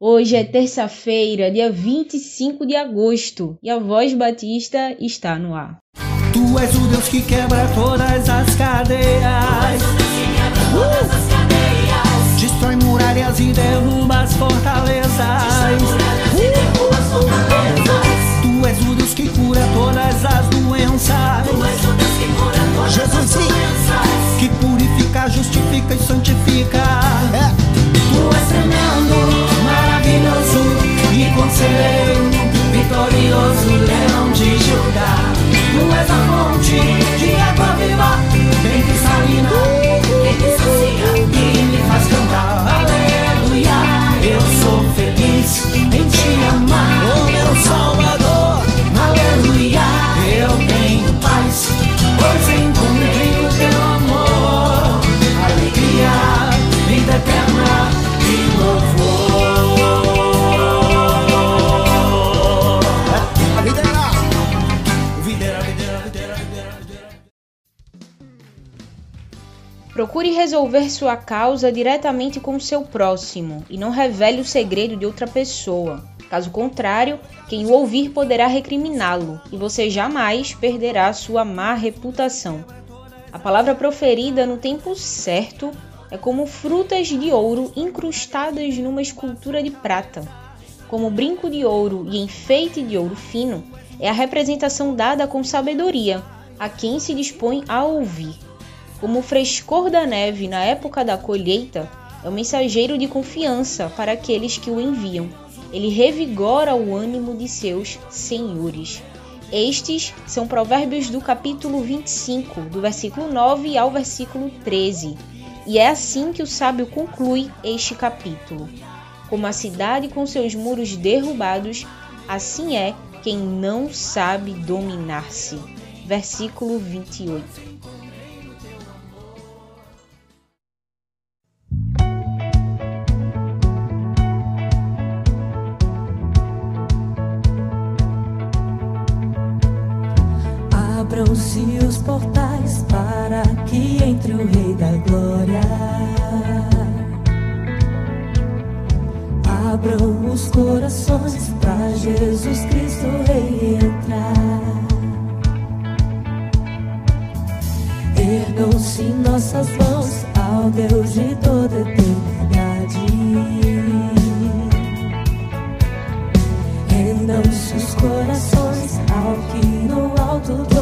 Hoje é terça-feira, dia 25 de agosto, e a Voz Batista está no ar. Tu és o Deus que quebra todas as cadeias. Uh! Destrói muralhas e derruba as fortalezas. Tu és o Deus que cura todas as doenças. Jesus sim. Que purifica, justifica e santifica. É. Procure resolver sua causa diretamente com seu próximo e não revele o segredo de outra pessoa. Caso contrário, quem o ouvir poderá recriminá-lo e você jamais perderá sua má reputação. A palavra proferida no tempo certo é como frutas de ouro incrustadas numa escultura de prata. Como brinco de ouro e enfeite de ouro fino, é a representação dada com sabedoria a quem se dispõe a ouvir. Como o frescor da neve na época da colheita, é o mensageiro de confiança para aqueles que o enviam. Ele revigora o ânimo de seus senhores. Estes são provérbios do capítulo 25, do versículo 9 ao versículo 13. E é assim que o sábio conclui este capítulo. Como a cidade com seus muros derrubados, assim é quem não sabe dominar-se. Versículo 28. Abram-se os portais para que entre o Rei da Glória. Abram os corações para Jesus Cristo Rei entrar. Ergam-se nossas mãos ao Deus de toda eternidade. Rendam-se os corações ao que no alto trono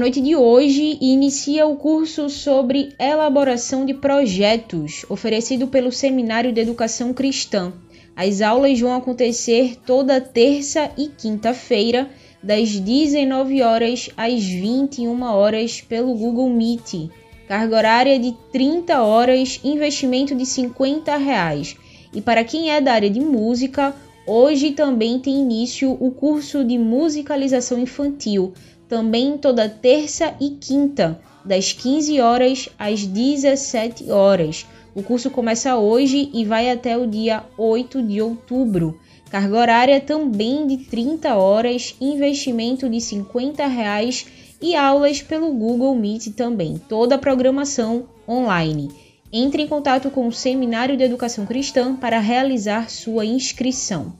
noite de hoje, inicia o curso sobre elaboração de projetos, oferecido pelo Seminário de Educação Cristã. As aulas vão acontecer toda terça e quinta-feira, das 19 horas às 21 horas pelo Google Meet. Carga horária de 30 horas, investimento de 50 reais. E para quem é da área de música, hoje também tem início o curso de musicalização infantil, também toda terça e quinta, das 15 horas às 17 horas. O curso começa hoje e vai até o dia 8 de outubro. Carga horária também de 30 horas, investimento de 50 reais e aulas pelo Google Meet também. Toda a programação online. Entre em contato com o Seminário de Educação Cristã para realizar sua inscrição.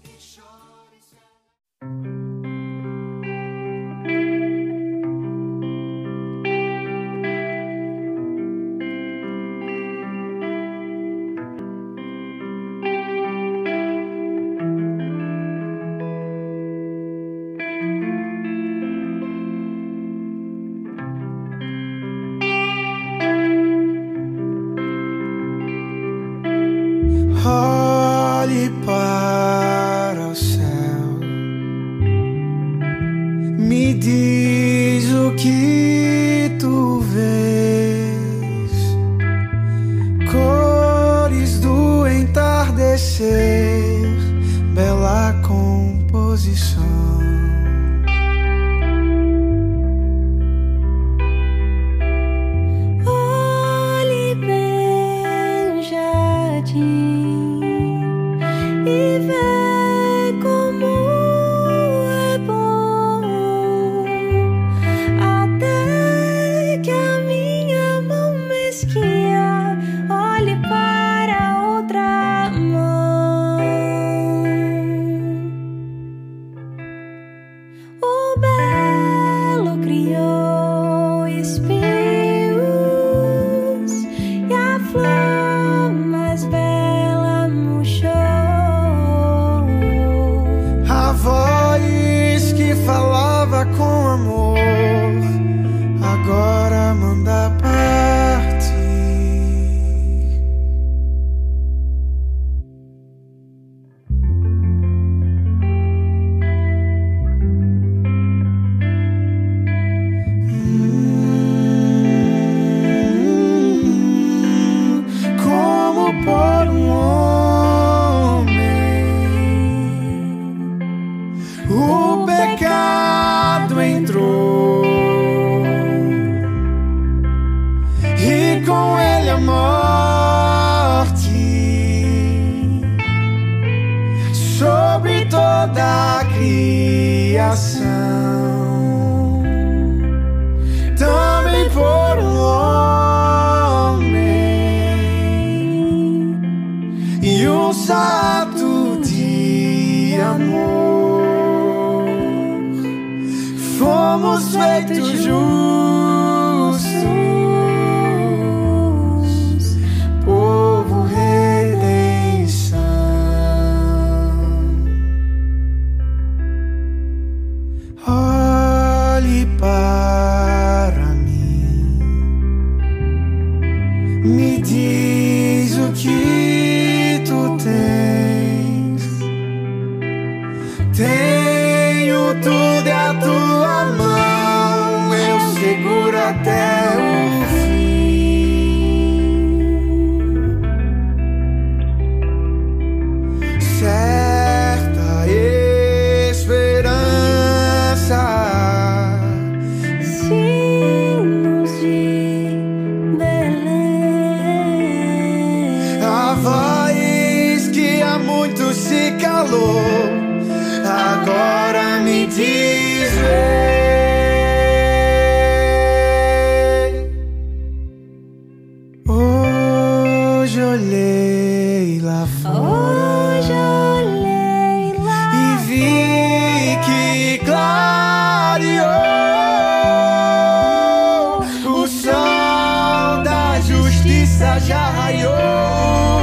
o pecado entrou. feito justo. justiça já raiou.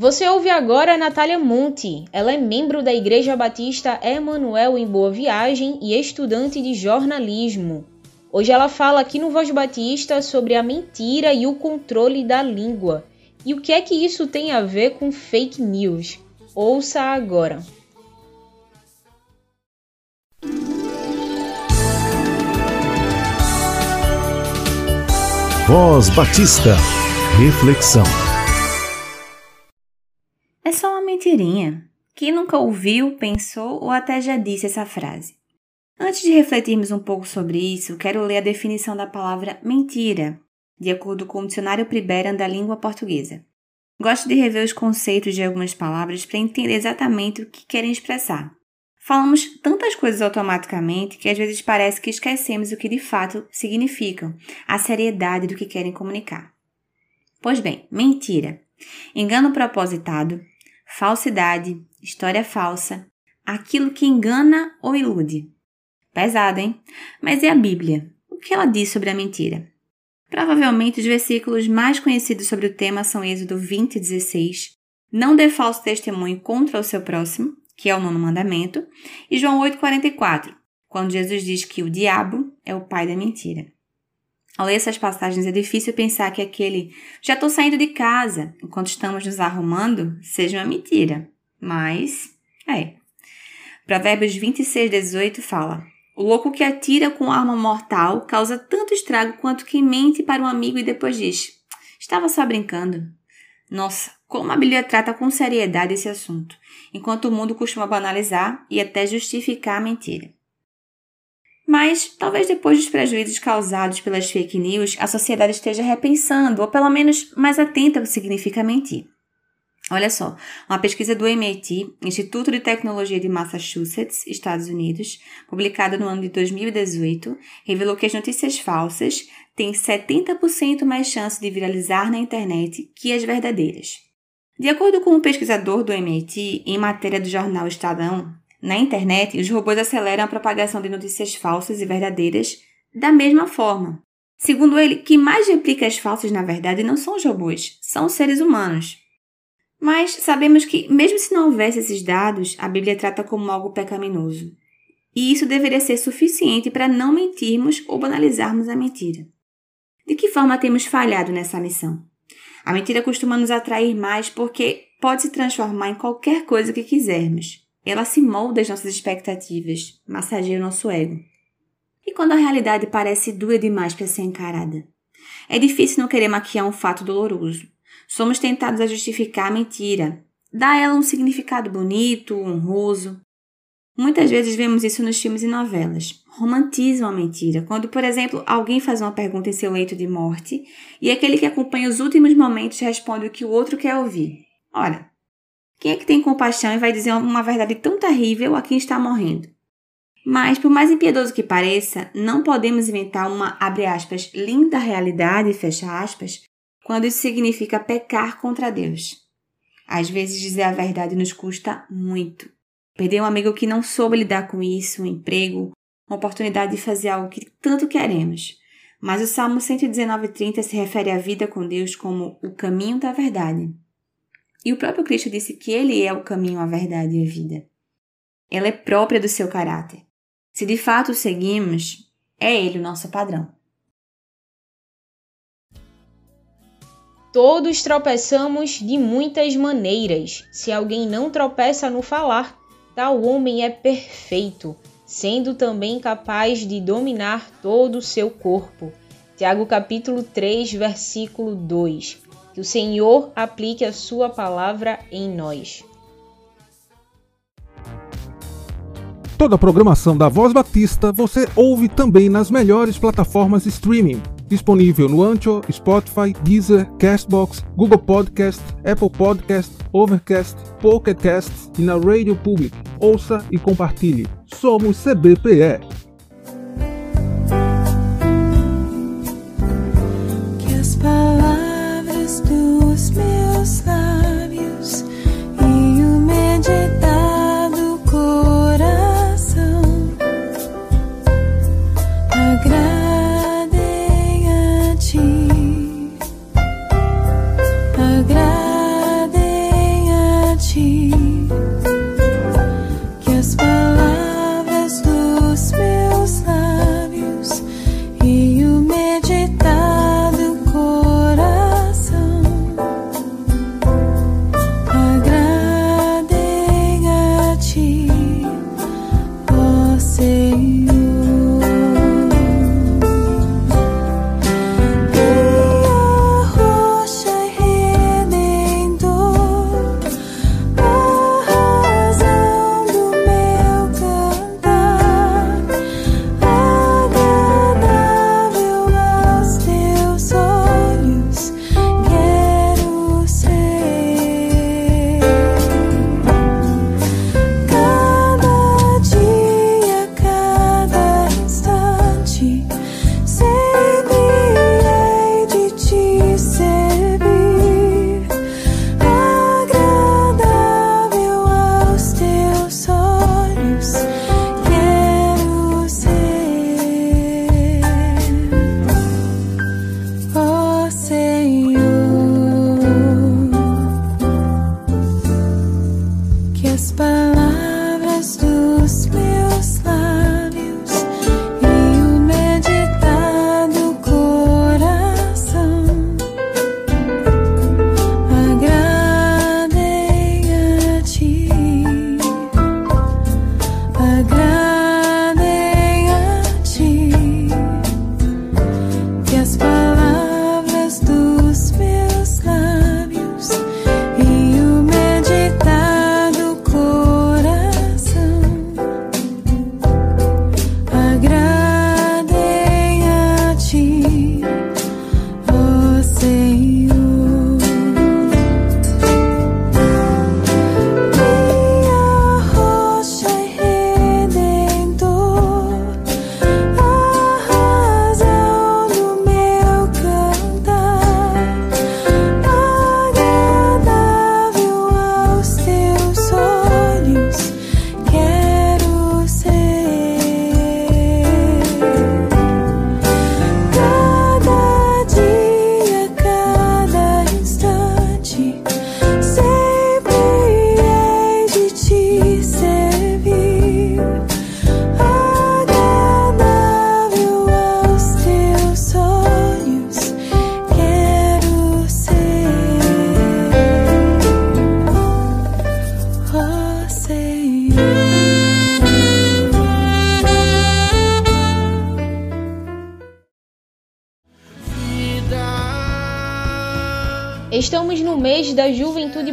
Você ouve agora a Natália Monte. Ela é membro da Igreja Batista Emanuel em Boa Viagem e estudante de jornalismo. Hoje ela fala aqui no Voz Batista sobre a mentira e o controle da língua. E o que é que isso tem a ver com fake news? Ouça agora. Voz Batista. Reflexão. É só uma mentirinha. Quem nunca ouviu, pensou ou até já disse essa frase? Antes de refletirmos um pouco sobre isso, quero ler a definição da palavra mentira, de acordo com o Dicionário Priberan da Língua Portuguesa. Gosto de rever os conceitos de algumas palavras para entender exatamente o que querem expressar. Falamos tantas coisas automaticamente que às vezes parece que esquecemos o que de fato significam, a seriedade do que querem comunicar. Pois bem, mentira. Engano propositado, falsidade, história falsa, aquilo que engana ou ilude. Pesado, hein? Mas e a Bíblia? O que ela diz sobre a mentira? Provavelmente os versículos mais conhecidos sobre o tema são Êxodo 20 e 16, não dê falso testemunho contra o seu próximo, que é o nono mandamento, e João 8,44, quando Jesus diz que o diabo é o pai da mentira. Ao ler essas passagens é difícil pensar que aquele já estou saindo de casa enquanto estamos nos arrumando seja uma mentira. Mas é. Provérbios 26, 18 fala: O louco que atira com arma mortal causa tanto estrago quanto quem mente para um amigo e depois diz: Estava só brincando. Nossa, como a Bíblia trata com seriedade esse assunto, enquanto o mundo costuma banalizar e até justificar a mentira. Mas talvez depois dos prejuízos causados pelas fake news, a sociedade esteja repensando, ou pelo menos mais atenta ao que significa mentir. Olha só, uma pesquisa do MIT, Instituto de Tecnologia de Massachusetts, Estados Unidos, publicada no ano de 2018, revelou que as notícias falsas têm 70% mais chance de viralizar na internet que as verdadeiras. De acordo com o um pesquisador do MIT, em matéria do jornal Estadão, na internet, os robôs aceleram a propagação de notícias falsas e verdadeiras da mesma forma. Segundo ele, quem mais replica as falsas na verdade não são os robôs, são os seres humanos. Mas sabemos que, mesmo se não houvesse esses dados, a Bíblia trata como algo pecaminoso. E isso deveria ser suficiente para não mentirmos ou banalizarmos a mentira. De que forma temos falhado nessa missão? A mentira costuma nos atrair mais porque pode se transformar em qualquer coisa que quisermos. Ela se molda às nossas expectativas, massageia o nosso ego. E quando a realidade parece dura demais para ser encarada? É difícil não querer maquiar um fato doloroso. Somos tentados a justificar a mentira, dar a ela um significado bonito, honroso. Muitas vezes vemos isso nos filmes e novelas. Romantizam a mentira. Quando, por exemplo, alguém faz uma pergunta em seu leito de morte e aquele que acompanha os últimos momentos responde o que o outro quer ouvir. Ora, quem é que tem compaixão e vai dizer uma verdade tão terrível a quem está morrendo? Mas, por mais impiedoso que pareça, não podemos inventar uma, abre aspas, linda realidade, fecha aspas, quando isso significa pecar contra Deus. Às vezes dizer a verdade nos custa muito. Perder um amigo que não soube lidar com isso, um emprego, uma oportunidade de fazer algo que tanto queremos. Mas o Salmo 119,30 se refere à vida com Deus como o caminho da verdade. E o próprio Cristo disse que ele é o caminho, a verdade e a vida. Ela é própria do seu caráter. Se de fato o seguimos, é ele o nosso padrão. Todos tropeçamos de muitas maneiras. Se alguém não tropeça no falar, tal homem é perfeito, sendo também capaz de dominar todo o seu corpo. Tiago capítulo 3, versículo 2. Que o Senhor aplique a sua palavra em nós. Toda a programação da Voz Batista você ouve também nas melhores plataformas de streaming. Disponível no Ancho, Spotify, Deezer, Castbox, Google Podcast, Apple Podcast, Overcast, Pocket Cast e na Radio Public. Ouça e compartilhe. Somos CBPE.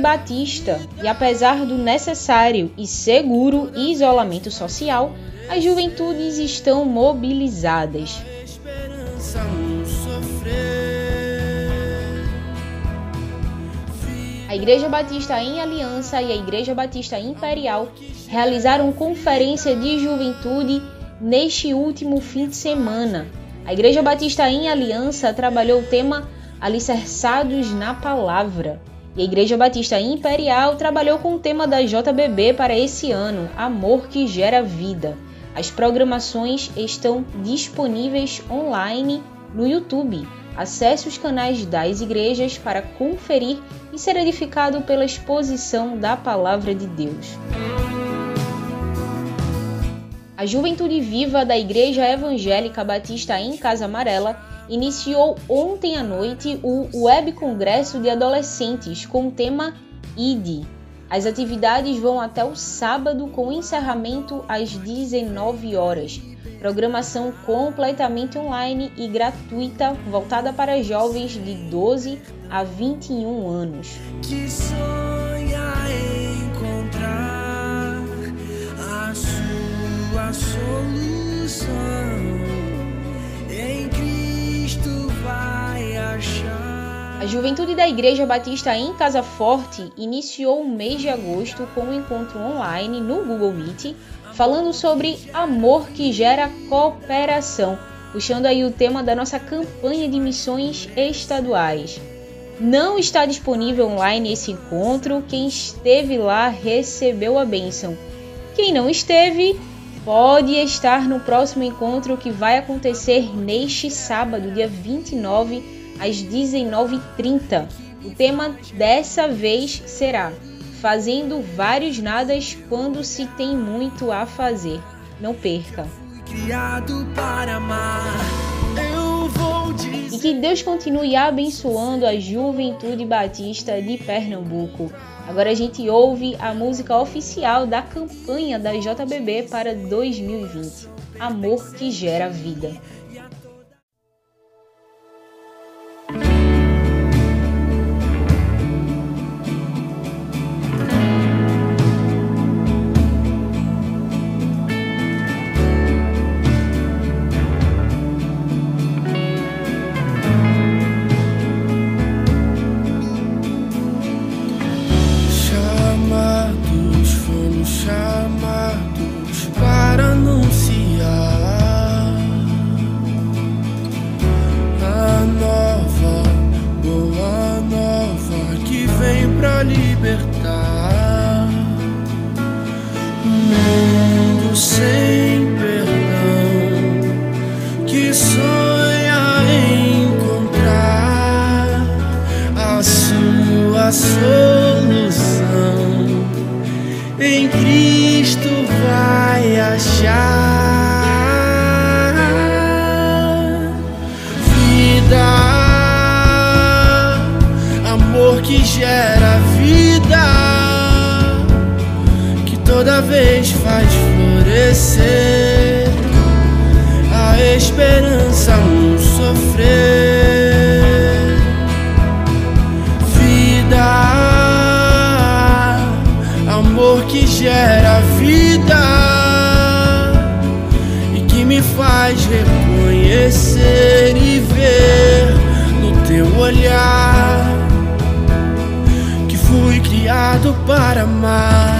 Batista e, apesar do necessário e seguro isolamento social, as juventudes estão mobilizadas. A Igreja Batista em Aliança e a Igreja Batista Imperial realizaram conferência de juventude neste último fim de semana. A Igreja Batista em Aliança trabalhou o tema Alicerçados na Palavra. E a Igreja Batista Imperial trabalhou com o tema da JBB para esse ano, Amor que Gera Vida. As programações estão disponíveis online no YouTube. Acesse os canais das igrejas para conferir e ser edificado pela exposição da Palavra de Deus. A Juventude Viva da Igreja Evangélica Batista em Casa Amarela iniciou ontem à noite o Web Congresso de Adolescentes com o tema ID. As atividades vão até o sábado com encerramento às 19 horas. Programação completamente online e gratuita voltada para jovens de 12 a 21 anos. Sua solução A Juventude da Igreja Batista em Casa Forte iniciou o mês de agosto com um encontro online no Google Meet falando sobre amor que gera cooperação, puxando aí o tema da nossa campanha de missões estaduais. Não está disponível online esse encontro. Quem esteve lá recebeu a bênção. Quem não esteve pode estar no próximo encontro que vai acontecer neste sábado, dia 29, às 19h30. O tema dessa vez será Fazendo vários nadas quando se tem muito a fazer. Não perca! E que Deus continue abençoando a juventude batista de Pernambuco. Agora a gente ouve a música oficial da campanha da JBB para 2020, Amor que Gera Vida. Para amar.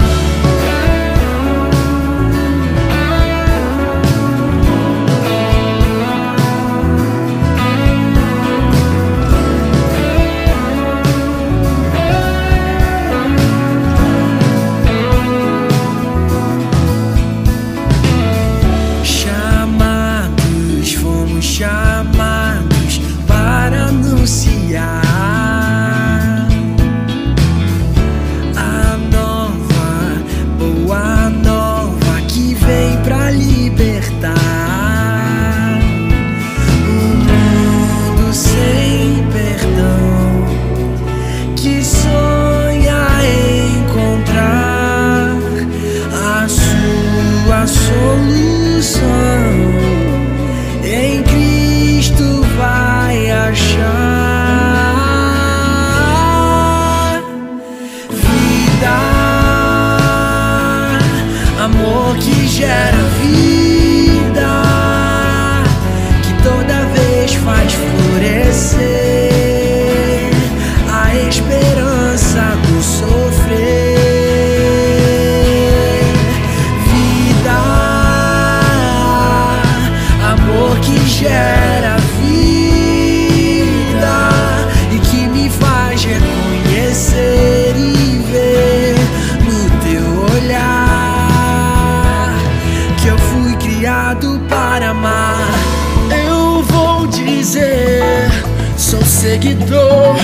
Seguidor,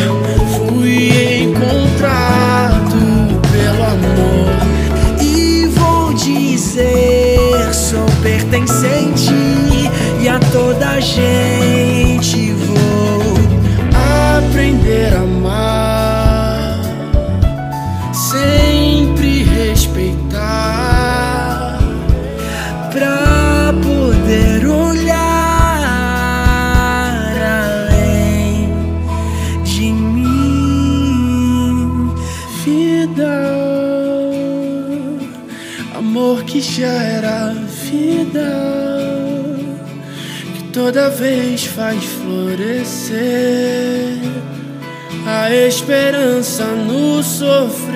fui encontrado pelo amor. E vou dizer, sou pertencente e a toda gente toda vez faz florescer a esperança no sofrer.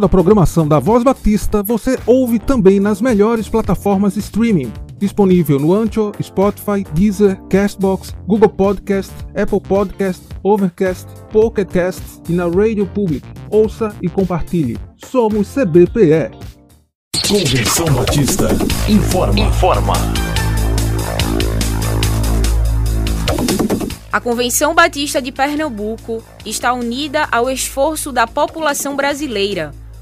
Toda a programação da Voz Batista você ouve também nas melhores plataformas de streaming. Disponível no Ancho, Spotify, Deezer, Castbox, Google Podcast, Apple Podcast, Overcast, Pocket Cast e na Radio Public. Ouça e compartilhe. Somos CBPE. Convenção Batista informa. Informa. A Convenção Batista de Pernambuco está unida ao esforço da população brasileira.